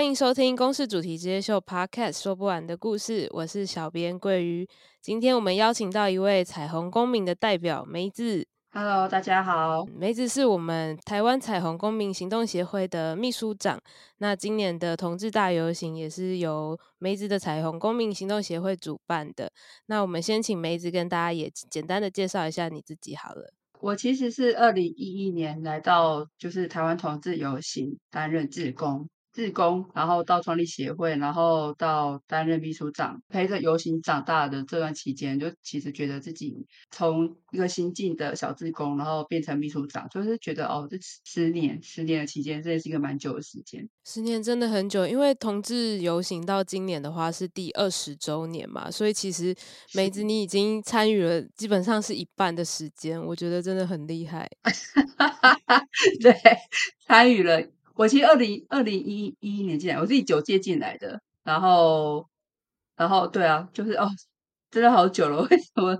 欢迎收听《公式主题直接秀》Podcast，说不完的故事。我是小编桂鱼。今天我们邀请到一位彩虹公民的代表梅子。Hello，大家好。梅子是我们台湾彩虹公民行动协会的秘书长。那今年的同志大游行也是由梅子的彩虹公民行动协会主办的。那我们先请梅子跟大家也简单的介绍一下你自己好了。我其实是二零一一年来到就是台湾同志游行担任志工。志工，然后到创立协会，然后到担任秘书长，陪着游行长大的这段期间，就其实觉得自己从一个新进的小志工，然后变成秘书长，就是觉得哦，这十年十年的期间，这也是一个蛮久的时间。十年真的很久，因为同志游行到今年的话是第二十周年嘛，所以其实梅子你已经参与了基本上是一半的时间，我觉得真的很厉害。对，参与了。我其实二零二零一一年进来，我自己九届进来的，然后，然后对啊，就是哦，真的好久了，为什么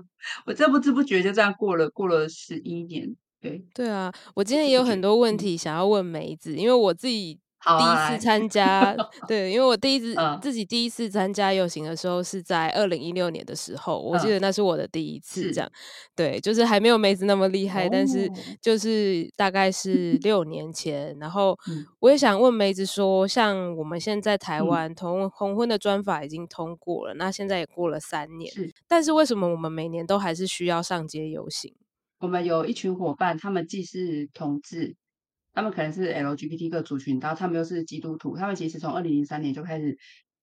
我这不知不觉就这样过了过了十一年？对对啊，我今天也有很多问题想要问梅子，因为我自己。第一次 参加，对，因为我第一次、嗯、自己第一次参加游行的时候是在二零一六年的时候，我记得那是我的第一次，这样，对，就是还没有梅子那么厉害，但是就是大概是 六年前，然后我也想问梅子说，像我们现在台湾同同婚的专法已经通过了，那现在也过了三年，但是为什么我们每年都还是需要上街游行？我们有一群伙伴，他们既是同志。他们可能是 LGBT 各族群，然后他们又是基督徒，他们其实从二零零三年就开始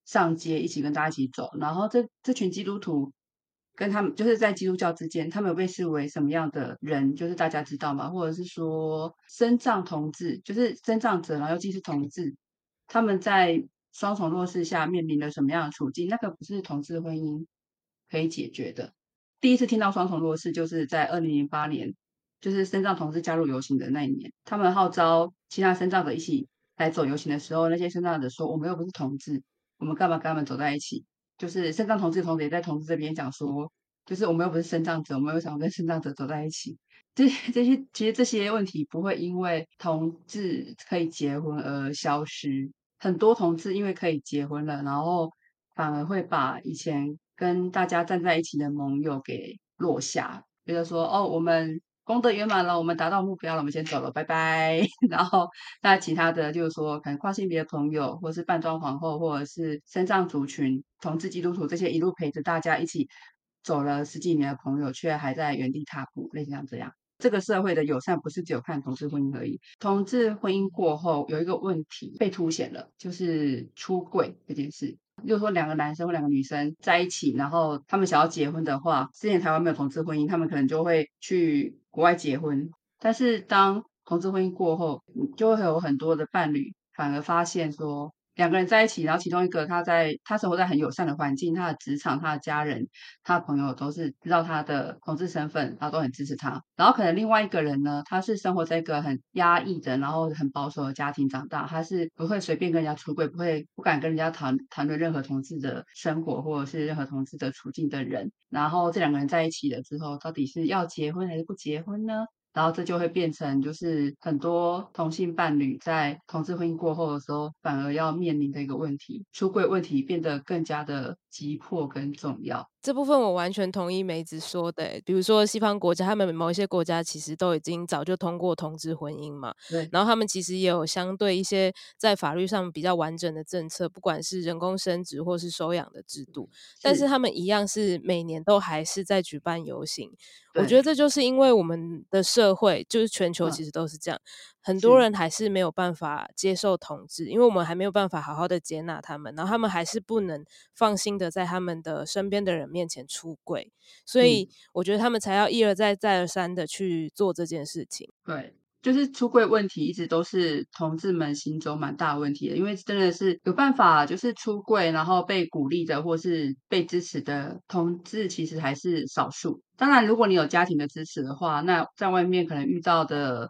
上街，一起跟大家一起走。然后这这群基督徒跟他们就是在基督教之间，他们有被视为什么样的人？就是大家知道吗？或者是说，身障同志，就是身障者，然后尤其是同志，他们在双重弱势下面临了什么样的处境？那个不是同志婚姻可以解决的。第一次听到双重弱势，就是在二零零八年。就是身障同志加入游行的那一年，他们号召其他身障者一起来走游行的时候，那些身障者说：“我们又不是同志，我们干嘛跟他们走在一起？”就是身障同志同志也在同志这边讲说：“就是我们又不是身障者，我们又想跟身障者走在一起。”这些这些其实这些问题不会因为同志可以结婚而消失，很多同志因为可以结婚了，然后反而会把以前跟大家站在一起的盟友给落下，觉得说：“哦，我们。”功德圆满了，我们达到目标了，我们先走了，拜拜。然后，那其他的就是说，可能跨性别的朋友，或是扮装皇后，或者是身障族群、同志基督徒这些一路陪着大家一起走了十几年的朋友，却还在原地踏步，类似像这样。这个社会的友善不是只有看同志婚姻而已。同志婚姻过后有一个问题被凸显了，就是出柜这件事。就是说，两个男生或两个女生在一起，然后他们想要结婚的话，之前台湾没有同志婚姻，他们可能就会去国外结婚。但是当同志婚姻过后，就会有很多的伴侣反而发现说。两个人在一起，然后其中一个他在他生活在很友善的环境，他的职场、他的家人、他的朋友都是知道他的同志身份，然后都很支持他。然后可能另外一个人呢，他是生活在一个很压抑的，然后很保守的家庭长大，他是不会随便跟人家出轨，不会不敢跟人家谈谈论任何同志的生活或者是任何同志的处境的人。然后这两个人在一起了之后，到底是要结婚还是不结婚呢？然后这就会变成，就是很多同性伴侣在同志婚姻过后的时候，反而要面临的一个问题，出柜问题变得更加的急迫跟重要。这部分我完全同意梅子说的，比如说西方国家，他们某一些国家其实都已经早就通过同志婚姻嘛，对。然后他们其实也有相对一些在法律上比较完整的政策，不管是人工生殖或是收养的制度，但是他们一样是每年都还是在举办游行。我觉得这就是因为我们的社会，就是全球其实都是这样。嗯很多人还是没有办法接受同志，因为我们还没有办法好好的接纳他们，然后他们还是不能放心的在他们的身边的人面前出柜，所以我觉得他们才要一而再再而三的去做这件事情。对，就是出柜问题一直都是同志们心中蛮大的问题的，因为真的是有办法就是出柜，然后被鼓励的或是被支持的同志其实还是少数。当然，如果你有家庭的支持的话，那在外面可能遇到的。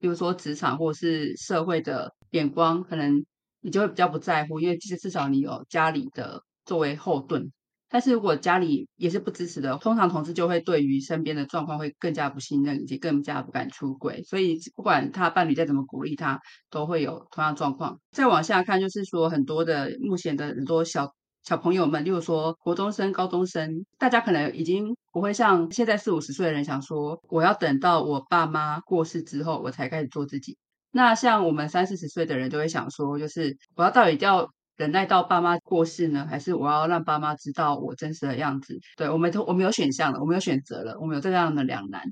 比如说职场或是社会的眼光，可能你就会比较不在乎，因为其实至少你有家里的作为后盾。但是如果家里也是不支持的，通常同事就会对于身边的状况会更加不信任，以及更加不敢出轨。所以不管他伴侣再怎么鼓励他，都会有同样状况。再往下看，就是说很多的目前的很多小小朋友们，例如说国中生、高中生，大家可能已经不会像现在四五十岁的人想说，我要等到我爸妈过世之后，我才开始做自己。那像我们三四十岁的人，就会想说，就是我要到底要。等待到爸妈过世呢，还是我要让爸妈知道我真实的样子？对，我们我们有选项了，我们有选择了，我们有这样的两难。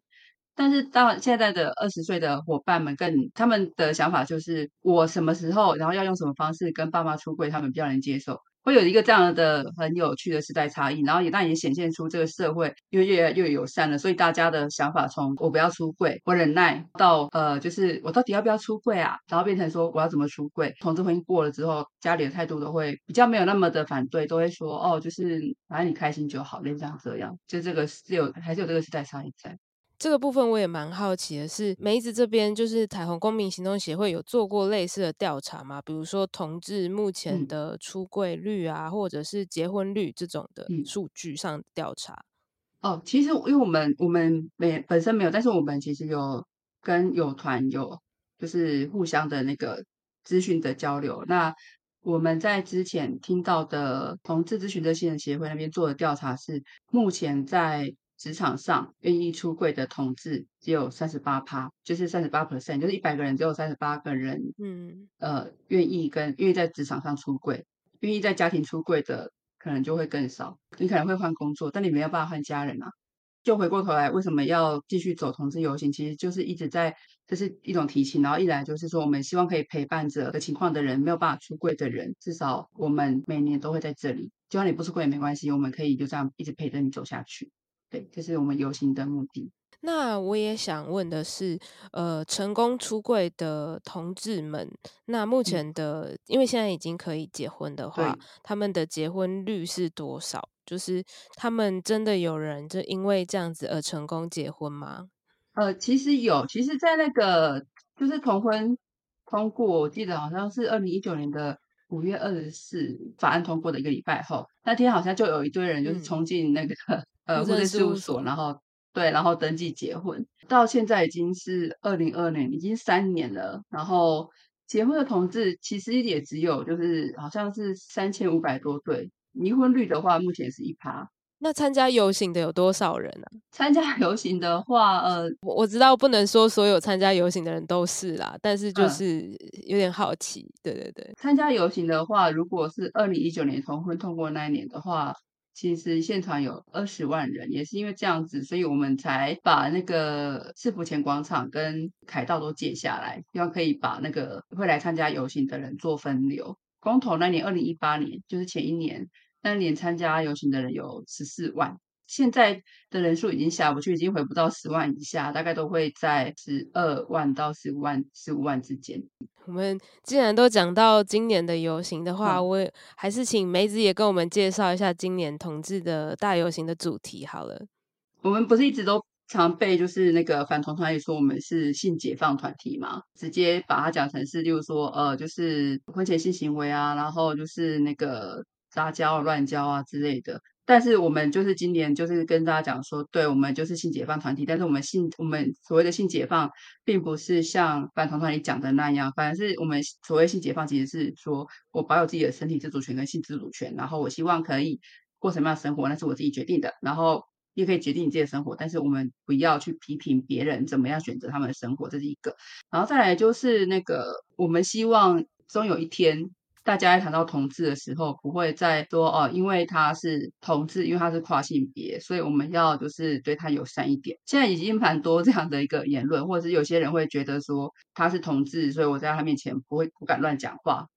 但是到现在的二十岁的伙伴们更，他们的想法就是我什么时候，然后要用什么方式跟爸妈出柜，他们比较能接受。会有一个这样的很有趣的时代差异，然后也但也显现出这个社会越越来越友善了。所以大家的想法从我不要出柜，我忍耐，到呃，就是我到底要不要出柜啊？然后变成说我要怎么出柜？同志婚姻过了之后，家里的态度都会比较没有那么的反对，都会说哦，就是反正你开心就好，类似这样这样。就这个是有还是有这个时代差异在。这个部分我也蛮好奇的是，梅子这边就是彩虹公民行动协会有做过类似的调查吗？比如说同志目前的出柜率啊，嗯、或者是结婚率这种的数据上调查。哦，其实因为我们我们没本身没有，但是我们其实有跟有团有就是互相的那个资讯的交流。那我们在之前听到的同志咨询热线协会那边做的调查是，目前在。职场上愿意出柜的同志只有三十八趴，就是三十八 percent，就是一百个人只有三十八个人，嗯，呃，愿意跟愿意在职场上出柜，愿意在家庭出柜的可能就会更少。你可能会换工作，但你没有办法换家人啊。就回过头来，为什么要继续走同志游行？其实就是一直在，这是一种提醒。然后一来就是说，我们希望可以陪伴着的情况的人，没有办法出柜的人，至少我们每年都会在这里。就算你不出柜也没关系，我们可以就这样一直陪着你走下去。对，这是我们游行的目的。那我也想问的是，呃，成功出柜的同志们，那目前的，嗯、因为现在已经可以结婚的话，他们的结婚率是多少？就是他们真的有人就因为这样子而成功结婚吗？呃，其实有，其实，在那个就是同婚通过，我记得好像是二零一九年的五月二十四法案通过的一个礼拜后，那天好像就有一堆人就是冲进那个。嗯呃，户政事务所，然后对，然后登记结婚，到现在已经是二零二年，已经三年了。然后结婚的同志其实也只有就是好像是三千五百多对，离婚率的话目前是一趴。那参加游行的有多少人呢？啊？参加游行的话，呃，我知道不能说所有参加游行的人都是啦，但是就是有点好奇。嗯、对对对，参加游行的话，如果是二零一九年同婚通过那一年的话。其实现场有二十万人，也是因为这样子，所以我们才把那个市府前广场跟凯道都借下来，希望可以把那个会来参加游行的人做分流。光头那年，二零一八年，就是前一年，那年参加游行的人有十四万。现在的人数已经下不去，已经回不到十万以下，大概都会在十二万到十五万、十五万之间。我们既然都讲到今年的游行的话，嗯、我也还是请梅子也跟我们介绍一下今年同志的大游行的主题好了。我们不是一直都常被就是那个反同团体说我们是性解放团体嘛？直接把它讲成是，例如说呃，就是婚前性行为啊，然后就是那个杂交、乱交啊之类的。但是我们就是今年就是跟大家讲说，对，我们就是性解放团体，但是我们性我们所谓的性解放，并不是像反同团体讲的那样，反而是我们所谓性解放，其实是说我保有自己的身体自主权跟性自主权，然后我希望可以过什么样的生活，那是我自己决定的，然后也可以决定你自己的生活，但是我们不要去批评别人怎么样选择他们的生活，这是一个，然后再来就是那个，我们希望终有一天。大家在谈到同志的时候，不会再说哦，因为他是同志，因为他是跨性别，所以我们要就是对他友善一点。现在已经蛮多这样的一个言论，或者是有些人会觉得说他是同志，所以我在他面前不会不敢乱讲话，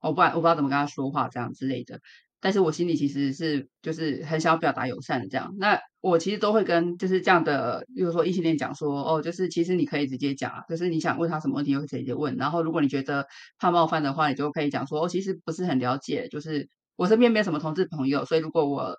我不敢我不知道怎么跟他说话这样之类的。但是我心里其实是就是很想要表达友善的这样，那我其实都会跟就是这样的，例如说异性恋讲说，哦，就是其实你可以直接讲啊，就是你想问他什么问题，就可以直接问。然后如果你觉得怕冒犯的话，你就可以讲说，哦，其实不是很了解，就是我身边没什么同志朋友，所以如果我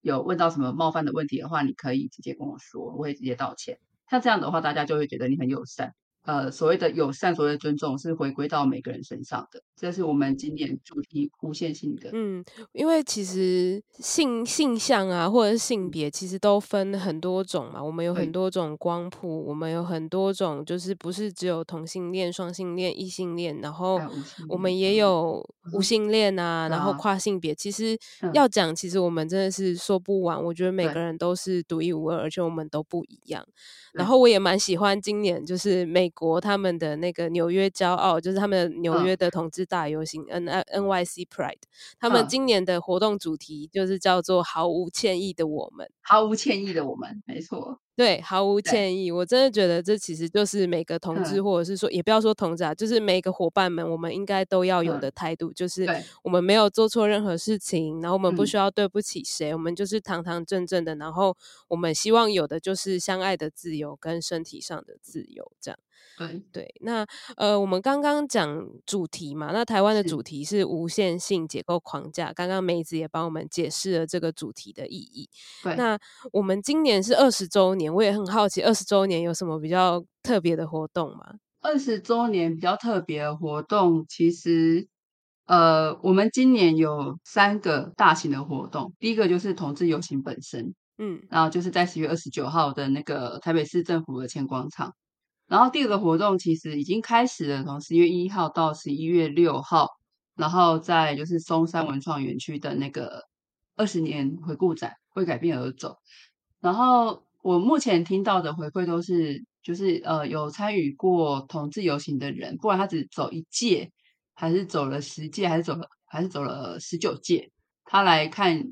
有问到什么冒犯的问题的话，你可以直接跟我说，我会直接道歉。像这样的话，大家就会觉得你很友善。呃，所谓的友善，所谓的尊重，是回归到每个人身上的。这是我们今年主题无限性的。嗯，因为其实性性向啊，或者是性别，其实都分很多种嘛。我们有很多种光谱，我们有很多种，就是不是只有同性恋、双性恋、异性恋，然后我们也有无性恋啊，然后跨性别。其实要讲，其实我们真的是说不完。我觉得每个人都是独一无二，而且我们都不一样。然后我也蛮喜欢今年就是美国他们的那个纽约骄傲，就是他们纽约的同志大游行 N N Y C Pride，他们今年的活动主题就是叫做毫无歉意的我们，毫无歉意的我们，没错，对，毫无歉意。我真的觉得这其实就是每个同志，或者是说也不要说同志啊，就是每个伙伴们，我们应该都要有的态度，就是我们没有做错任何事情，然后我们不需要对不起谁，我们就是堂堂正正的，然后我们希望有的就是相爱的自由。跟身体上的自由，这样对对。那呃，我们刚刚讲主题嘛，那台湾的主题是无限性解构框架。刚刚梅子也帮我们解释了这个主题的意义。对，那我们今年是二十周年，我也很好奇，二十周年有什么比较特别的活动吗？二十周年比较特别的活动，其实呃，我们今年有三个大型的活动。第一个就是同志游行本身。嗯，然后就是在十月二十九号的那个台北市政府的前广场，然后第二个活动其实已经开始了，从十月一号到十一月六号，然后在就是松山文创园区的那个二十年回顾展，为改变而走。然后我目前听到的回馈都是，就是呃有参与过同志游行的人，不管他只走一届，还是走了十届，还是走了还是走了十九届，他来看。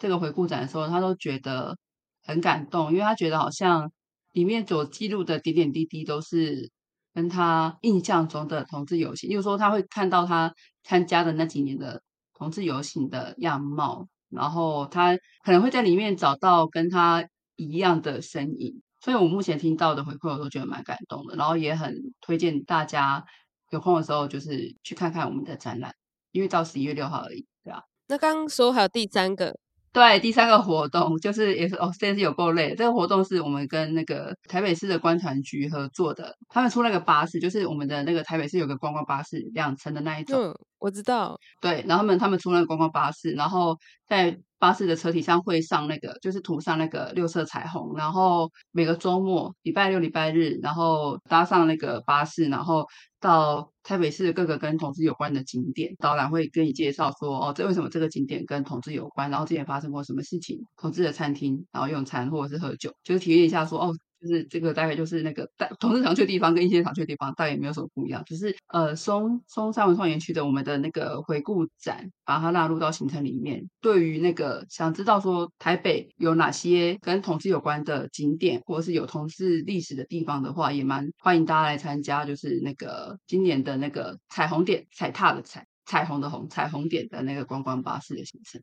这个回顾展的时候，他都觉得很感动，因为他觉得好像里面所记录的点点滴滴都是跟他印象中的同志游行，例如说他会看到他参加的那几年的同志游行的样貌，然后他可能会在里面找到跟他一样的身影。所以我目前听到的回馈，我都觉得蛮感动的，然后也很推荐大家有空的时候就是去看看我们的展览，因为到十一月六号而已，对啊。那刚刚说还有第三个。对，第三个活动就是也是哦，真的是有够累。这个活动是我们跟那个台北市的观船局合作的，他们出那个巴士，就是我们的那个台北市有个观光巴士，两层的那一种。我知道。对，然后他们他们出了观光巴士，然后在巴士的车体上会上那个，就是涂上那个六色彩虹，然后每个周末，礼拜六、礼拜日，然后搭上那个巴士，然后。到台北市各个跟同志有关的景点，导览会跟你介绍说，哦，这为什么这个景点跟同志有关，然后之前发生过什么事情，同志的餐厅，然后用餐或者是喝酒，就是体验一下说，哦。就是这个大概就是那个大同志常去的地方跟一些常去的地方大概也没有什么不一样，只是呃松松山文创园区的我们的那个回顾展，把它纳入到行程里面。对于那个想知道说台北有哪些跟同志有关的景点，或者是有同志历史的地方的话，也蛮欢迎大家来参加。就是那个今年的那个彩虹点踩踏的彩彩虹的红彩虹点的那个观光巴士的行程。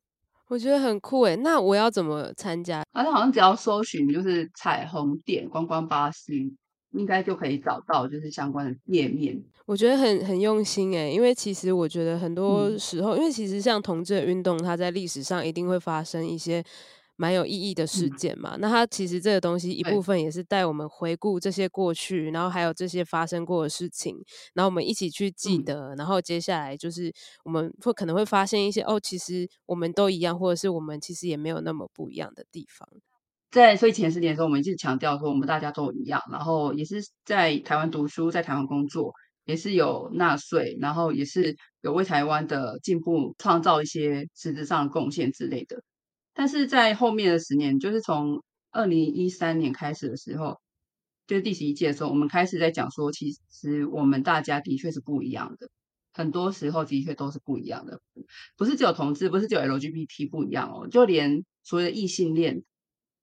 我觉得很酷诶，那我要怎么参加？啊，那好像只要搜寻就是彩虹点观光巴士，应该就可以找到就是相关的页面。我觉得很很用心诶，因为其实我觉得很多时候，嗯、因为其实像同志的运动，它在历史上一定会发生一些。蛮有意义的事件嘛，嗯、那它其实这个东西一部分也是带我们回顾这些过去，然后还有这些发生过的事情，然后我们一起去记得，嗯、然后接下来就是我们会可能会发现一些哦，其实我们都一样，或者是我们其实也没有那么不一样的地方。在所以前十年的时候，我们一直强调说我们大家都一样，然后也是在台湾读书，在台湾工作，也是有纳税，然后也是有为台湾的进步创造一些实质上的贡献之类的。但是在后面的十年，就是从二零一三年开始的时候，就是第十一届的时候，我们开始在讲说，其实我们大家的确是不一样的，很多时候的确都是不一样的，不是只有同志，不是只有 LGBT 不一样哦，就连所谓的异性恋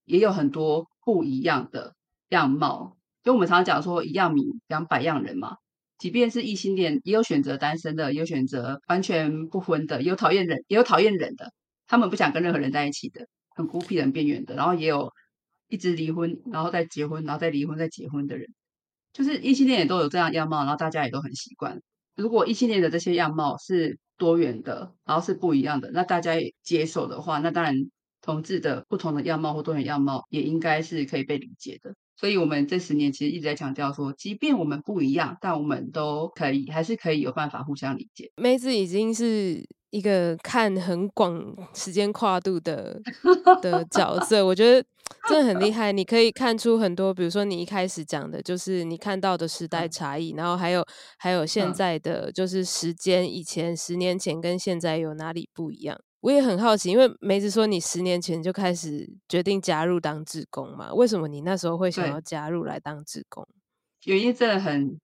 也有很多不一样的样貌。就我们常常讲说，一样米养百样人嘛，即便是异性恋，也有选择单身的，也有选择完全不婚的，也有讨厌人，也有讨厌人的。他们不想跟任何人在一起的，很孤僻、很边缘的，然后也有一直离婚，然后再结婚，然后再离婚、再结婚的人，就是异性恋也都有这样样貌，然后大家也都很习惯。如果异性恋的这些样貌是多元的，然后是不一样的，那大家也接受的话，那当然同志的不同的样貌或多元样貌，也应该是可以被理解的。所以，我们这十年其实一直在强调说，即便我们不一样，但我们都可以，还是可以有办法互相理解。妹子已经是一个看很广时间跨度的 的角色，我觉得真的很厉害。你可以看出很多，比如说你一开始讲的，就是你看到的时代差异，然后还有还有现在的，就是时间，以前十年前跟现在有哪里不一样。我也很好奇，因为梅子说你十年前就开始决定加入当志工嘛？为什么你那时候会想要加入来当志工？原因真的很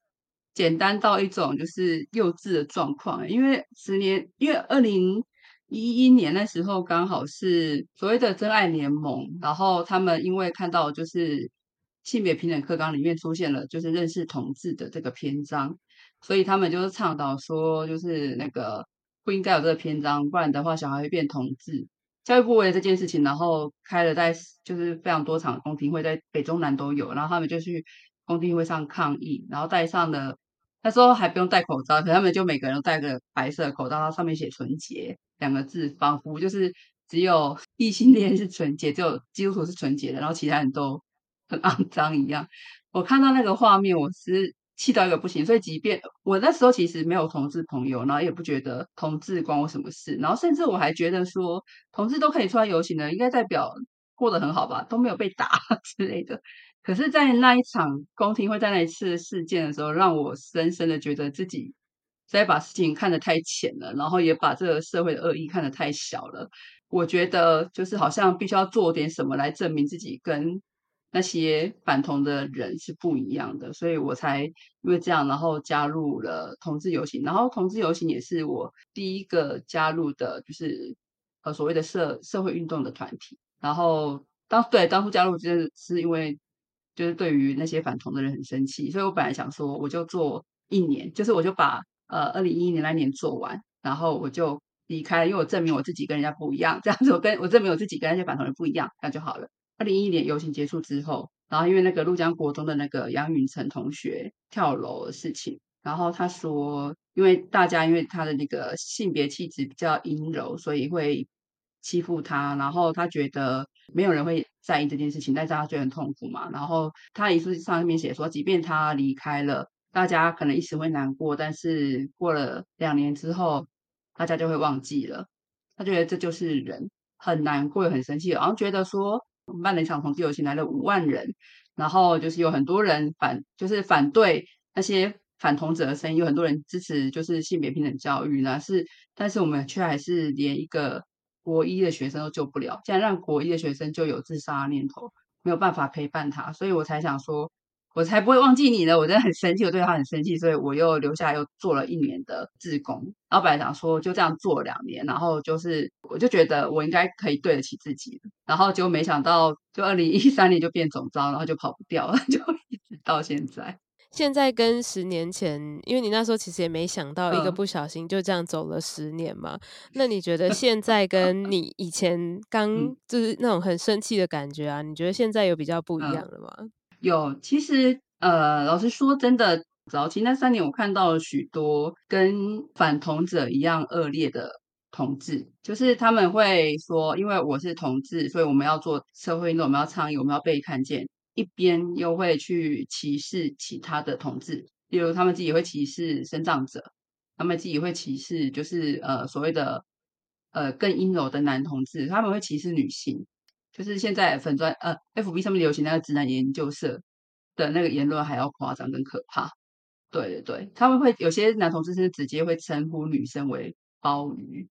简单到一种就是幼稚的状况。因为十年，因为二零一一年那时候刚好是所谓的真爱联盟，然后他们因为看到就是性别平等课纲里面出现了就是认识同志的这个篇章，所以他们就是倡导说就是那个。不应该有这个篇章，不然的话，小孩会变同志。教育部为了这件事情，然后开了在就是非常多场公听会，在北中南都有。然后他们就去公听会上抗议，然后带上了他说还不用戴口罩，可他们就每个人都戴个白色口罩，上面写“纯洁”两个字，仿佛就是只有异性恋是纯洁，只有基督徒是纯洁的，然后其他人都很肮脏一样。我看到那个画面，我是。气到一个不行，所以即便我那时候其实没有同志朋友，然后也不觉得同志关我什么事，然后甚至我还觉得说同志都可以出来游行的，应该代表过得很好吧，都没有被打 之类的。可是，在那一场公听会，在那一次事件的时候，让我深深的觉得自己在把事情看得太浅了，然后也把这个社会的恶意看得太小了。我觉得就是好像必须要做点什么来证明自己跟。那些反同的人是不一样的，所以我才因为这样，然后加入了同志游行。然后同志游行也是我第一个加入的，就是呃所谓的社社会运动的团体。然后当对当初加入，就是是因为就是对于那些反同的人很生气，所以我本来想说我就做一年，就是我就把呃二零一一年那年做完，然后我就离开，因为我证明我自己跟人家不一样，这样子我跟我证明我自己跟那些反同人不一样，那就好了。二零一一年游行结束之后，然后因为那个鹭江国中的那个杨允成同学跳楼的事情，然后他说，因为大家因为他的那个性别气质比较阴柔，所以会欺负他，然后他觉得没有人会在意这件事情，但是他觉得很痛苦嘛。然后他遗书上面写说，即便他离开了，大家可能一时会难过，但是过了两年之后，大家就会忘记了。他觉得这就是人，很难过，很生气，然后觉得说。我们办了一场同志游行，来了五万人，然后就是有很多人反，就是反对那些反同者的声音，有很多人支持就是性别平等教育呢。是，但是我们却还是连一个国一的学生都救不了，竟然让国一的学生就有自杀念头，没有办法陪伴他，所以我才想说。我才不会忘记你呢！我真的很生气，我对他很生气，所以我又留下来又做了一年的志工。然后本来想说就这样做两年，然后就是我就觉得我应该可以对得起自己，然后就没想到就二零一三年就变总招，然后就跑不掉了，就一直到现在。现在跟十年前，因为你那时候其实也没想到一个不小心就这样走了十年嘛。嗯、那你觉得 现在跟你以前刚就是那种很生气的感觉啊？你觉得现在有比较不一样了吗？嗯有，其实呃，老实说，真的早期那三年，我看到了许多跟反同者一样恶劣的同志，就是他们会说，因为我是同志，所以我们要做社会运动，我们要倡议，我们要被看见，一边又会去歧视其他的同志，例如他们自己会歧视身障者，他们自己会歧视，就是呃所谓的呃更阴柔的男同志，他们会歧视女性。就是现在粉专呃，FB 上面流行那个直男研究社的那个言论还要夸张跟可怕。对对对，他们会有些男同志是直接会称呼女生为鲍鱼，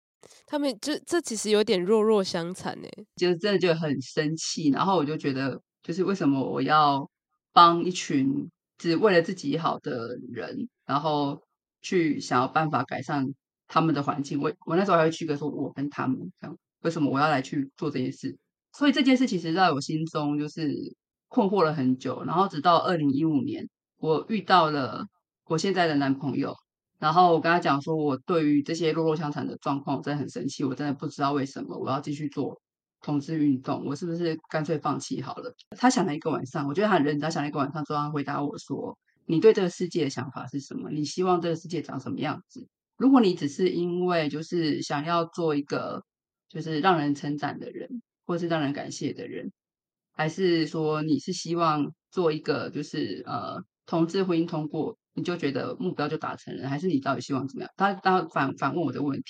他们这这其实有点弱弱相残呢，就是真的就很生气。然后我就觉得，就是为什么我要帮一群只为了自己好的人，然后去想要办法改善他们的环境？我我那时候还会区隔说，我跟他们这样，为什么我要来去做这件事？所以这件事其实在我心中就是困惑了很久，然后直到二零一五年，我遇到了我现在的男朋友，然后我跟他讲说，我对于这些弱弱相残的状况，我真的很生气，我真的不知道为什么我要继续做同志运动，我是不是干脆放弃好了？他想了一个晚上，我觉得他很认真，他想了一个晚上之后，他回答我说：“你对这个世界的想法是什么？你希望这个世界长什么样子？如果你只是因为就是想要做一个就是让人称赞的人。”或是让人感谢的人，还是说你是希望做一个就是呃同志婚姻通过，你就觉得目标就达成了，还是你到底希望怎么样？他他反反问我的问题，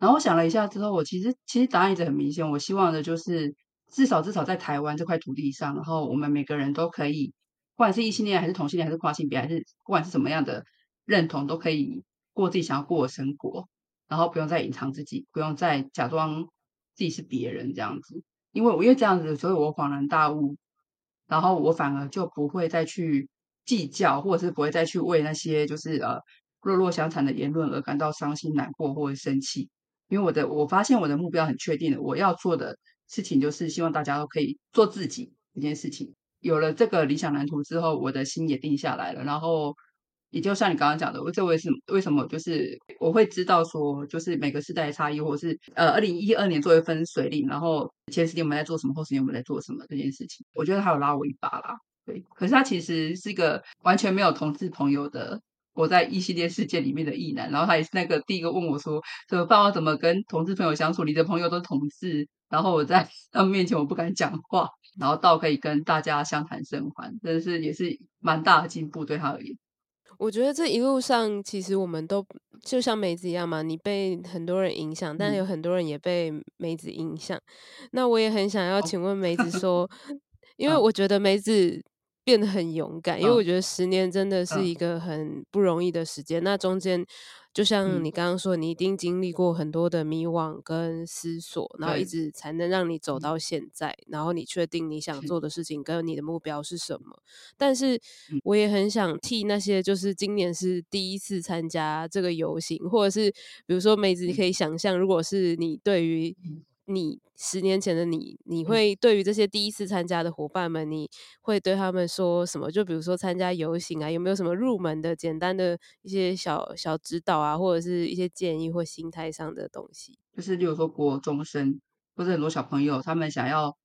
然后我想了一下之后，我其实其实答案一直很明显，我希望的就是至少至少在台湾这块土地上，然后我们每个人都可以，不管是异性恋还是同性恋还是跨性别，还是不管是什么样的认同，都可以过自己想要过的生活，然后不用再隐藏自己，不用再假装自己是别人这样子，因为我因为这样子，所以我恍然大悟，然后我反而就不会再去。计较，或者是不会再去为那些就是呃弱弱相残的言论而感到伤心难过或者生气，因为我的我发现我的目标很确定的，我要做的事情就是希望大家都可以做自己这件事情。有了这个理想蓝图之后，我的心也定下来了，然后。也就像你刚刚讲的，我这为什么为什么就是我会知道说，就是每个时代的差异，或者是呃，二零一二年作为分水岭，然后前十年我们在做什么，后十年我们在做什么这件事情，我觉得他有拉我一把啦。对，可是他其实是一个完全没有同志朋友的，活在异系列世界里面的异男，然后他也是那个第一个问我说，怎么办？我怎么跟同志朋友相处？你的朋友都是同志，然后我在 他们面前我不敢讲话，然后到可以跟大家相谈甚欢，真的是也是蛮大的进步对他而言。我觉得这一路上，其实我们都就像梅子一样嘛，你被很多人影响，但有很多人也被梅子影响。嗯、那我也很想要请问梅子说，哦、因为我觉得梅子变得很勇敢，嗯、因为我觉得十年真的是一个很不容易的时间。嗯、那中间。就像你刚刚说，你一定经历过很多的迷惘跟思索，对然后一直才能让你走到现在，嗯、然后你确定你想做的事情跟你的目标是什么。是但是我也很想替那些就是今年是第一次参加这个游行，或者是比如说梅子，你可以想象，如果是你对于。你十年前的你，你会对于这些第一次参加的伙伴们，你会对他们说什么？就比如说参加游行啊，有没有什么入门的简单的一些小小指导啊，或者是一些建议或心态上的东西？就是，例如说国中生或者很多小朋友，他们想要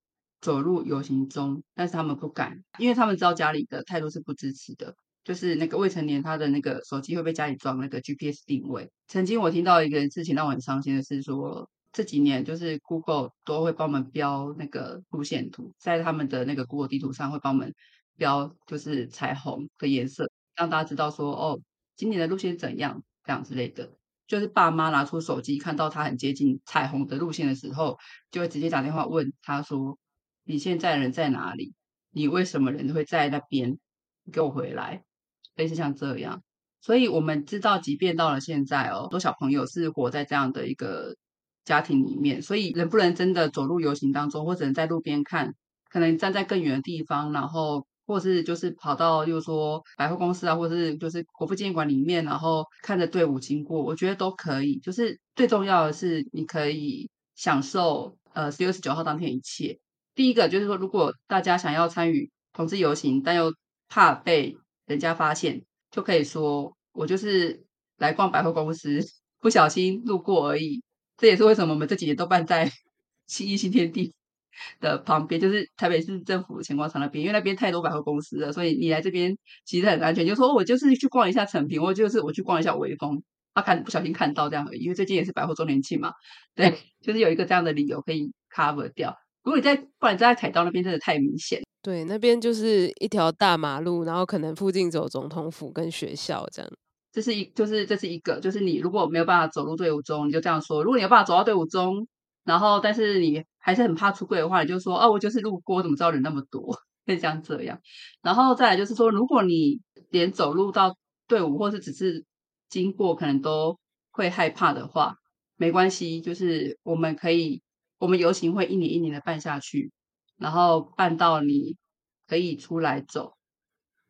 走入游行中，但是他们不敢，因为他们知道家里的态度是不支持的。就是那个未成年，他的那个手机会被家里装那个 GPS 定位。曾经我听到一个事情让我很伤心的是说。这几年就是 Google 都会帮我们标那个路线图，在他们的那个 Google 地图上会帮我们标，就是彩虹的颜色，让大家知道说哦，今年的路线怎样这样之类的。就是爸妈拿出手机看到他很接近彩虹的路线的时候，就会直接打电话问他说：“你现在人在哪里？你为什么人会在那边？给我回来。”类似像这样，所以我们知道，即便到了现在哦，很多小朋友是活在这样的一个。家庭里面，所以能不能真的走入游行当中，或者能在路边看，可能站在更远的地方，然后或是就是跑到，就是说百货公司啊，或是就是国父纪念馆里面，然后看着队伍经过，我觉得都可以。就是最重要的是，你可以享受呃十月十九号当天一切。第一个就是说，如果大家想要参与同志游行，但又怕被人家发现，就可以说我就是来逛百货公司，不小心路过而已。这也是为什么我们这几年都办在 新一新天地的旁边，就是台北市政府前广场那边，因为那边太多百货公司了，所以你来这边其实很安全。就说我就是去逛一下成品，我就是我去逛一下微风，他、啊、看不小心看到这样而已，因为最近也是百货周年庆嘛，对，就是有一个这样的理由可以 cover 掉。如果你在不然在凯道那边真的太明显，对，那边就是一条大马路，然后可能附近走总统府跟学校这样。这是一，就是这是一个，就是你如果没有办法走入队伍中，你就这样说；如果你有办法走到队伍中，然后但是你还是很怕出柜的话，你就说：哦，我就是路过，怎么知道人那么多？可以这样。然后再来就是说，如果你连走路到队伍，或是只是经过，可能都会害怕的话，没关系，就是我们可以，我们游行会一年一年的办下去，然后办到你可以出来走，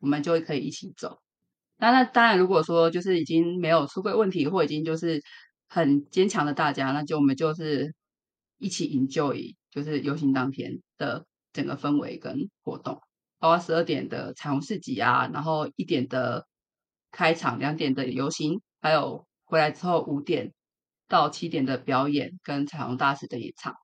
我们就会可以一起走。那那当然，如果说就是已经没有出柜问题，或已经就是很坚强的大家，那就我们就是一起 enjoy，就是游行当天的整个氛围跟活动，包括十二点的彩虹市集啊，然后一点的开场，两点的游行，还有回来之后五点到七点的表演跟彩虹大使的演唱。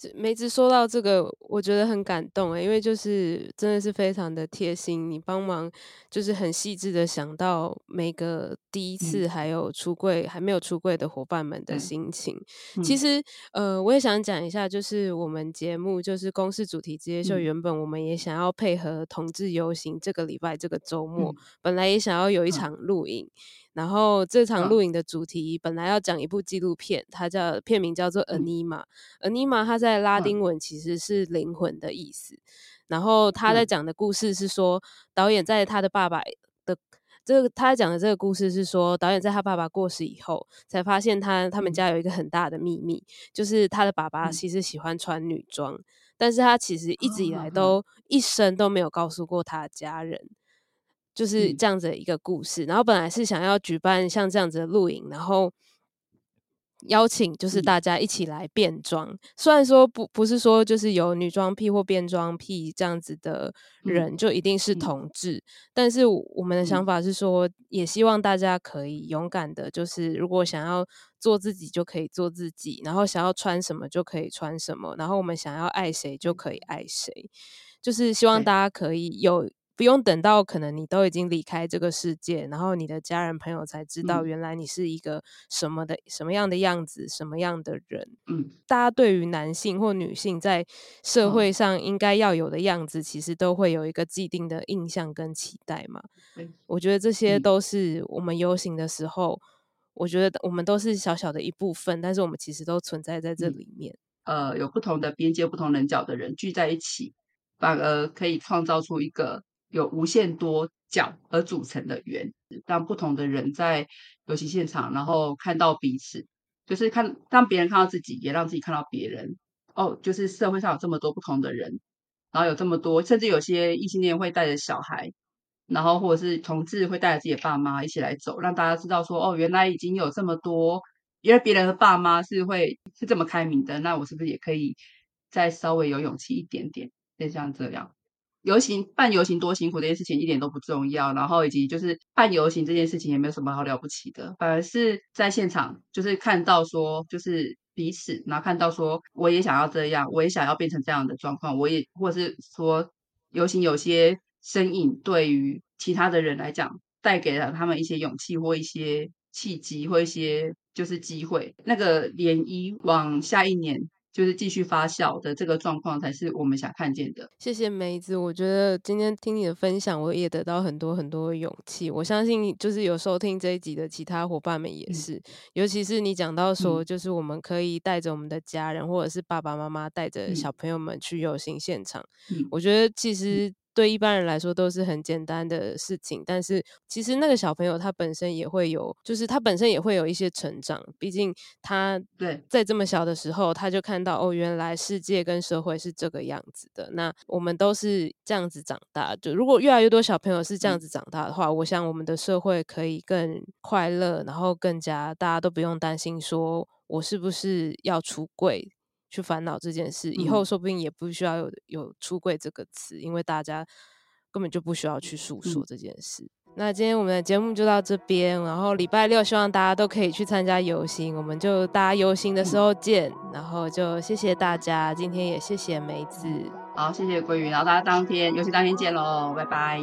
对，梅子说到这个，我觉得很感动诶，因为就是真的是非常的贴心，你帮忙就是很细致的想到每个第一次还有出柜、嗯、还没有出柜的伙伴们的心情。嗯、其实呃，我也想讲一下，就是我们节目就是公视主题之夜秀，原本我们也想要配合同志游行这个礼拜这个周末，嗯、本来也想要有一场录影。嗯然后这场录影的主题本来要讲一部纪录片，它叫片名叫做《Anima》。Anima 它在拉丁文其实是灵魂的意思。然后他在讲的故事是说，导演在他的爸爸的这个他讲的这个故事是说，导演在他爸爸过世以后，才发现他他们家有一个很大的秘密，就是他的爸爸其实喜欢穿女装，但是他其实一直以来都一生都没有告诉过他的家人。就是这样子的一个故事，嗯、然后本来是想要举办像这样子的录影，然后邀请就是大家一起来变装。嗯、虽然说不不是说就是有女装癖或变装癖这样子的人就一定是同志，嗯、但是我们的想法是说，也希望大家可以勇敢的，就是如果想要做自己就可以做自己，然后想要穿什么就可以穿什么，然后我们想要爱谁就可以爱谁，就是希望大家可以有。不用等到可能你都已经离开这个世界，然后你的家人朋友才知道原来你是一个什么的、嗯、什么样的样子，什么样的人。嗯，大家对于男性或女性在社会上应该要有的样子，其实都会有一个既定的印象跟期待嘛。嗯、我觉得这些都是我们游行的时候，我觉得我们都是小小的一部分，但是我们其实都存在在这里面。呃，有不同的边界、不同棱角的人聚在一起，反而可以创造出一个。有无限多角而组成的圆，让不同的人在游戏现场，然后看到彼此，就是看让别人看到自己，也让自己看到别人。哦，就是社会上有这么多不同的人，然后有这么多，甚至有些异性恋会带着小孩，然后或者是同志会带着自己的爸妈一起来走，让大家知道说，哦，原来已经有这么多，因为别人的爸妈是会是这么开明的，那我是不是也可以再稍微有勇气一点点，就像这样。游行办游行多辛苦这件事情一点都不重要，然后以及就是办游行这件事情也没有什么好了不起的，反而是在现场就是看到说就是彼此，然后看到说我也想要这样，我也想要变成这样的状况，我也或者是说游行有些身影对于其他的人来讲带给了他们一些勇气或一些契机或一些就是机会，那个涟漪往下一年。就是继续发酵的这个状况，才是我们想看见的。谢谢梅子，我觉得今天听你的分享，我也得到很多很多的勇气。我相信，就是有收听这一集的其他伙伴们也是，嗯、尤其是你讲到说，就是我们可以带着我们的家人，嗯、或者是爸爸妈妈带着小朋友们去游行现场。嗯、我觉得其实。对一般人来说都是很简单的事情，但是其实那个小朋友他本身也会有，就是他本身也会有一些成长。毕竟他对在这么小的时候，他就看到哦，原来世界跟社会是这个样子的。那我们都是这样子长大，就如果越来越多小朋友是这样子长大的话，我想我们的社会可以更快乐，然后更加大家都不用担心说我是不是要出柜。去烦恼这件事，以后说不定也不需要有有出柜这个词，因为大家根本就不需要去诉说这件事。嗯、那今天我们的节目就到这边，然后礼拜六希望大家都可以去参加游行，我们就大家游行的时候见。嗯、然后就谢谢大家，今天也谢谢梅子，好，谢谢鲑鱼，然后大家当天游行当天见喽，拜拜。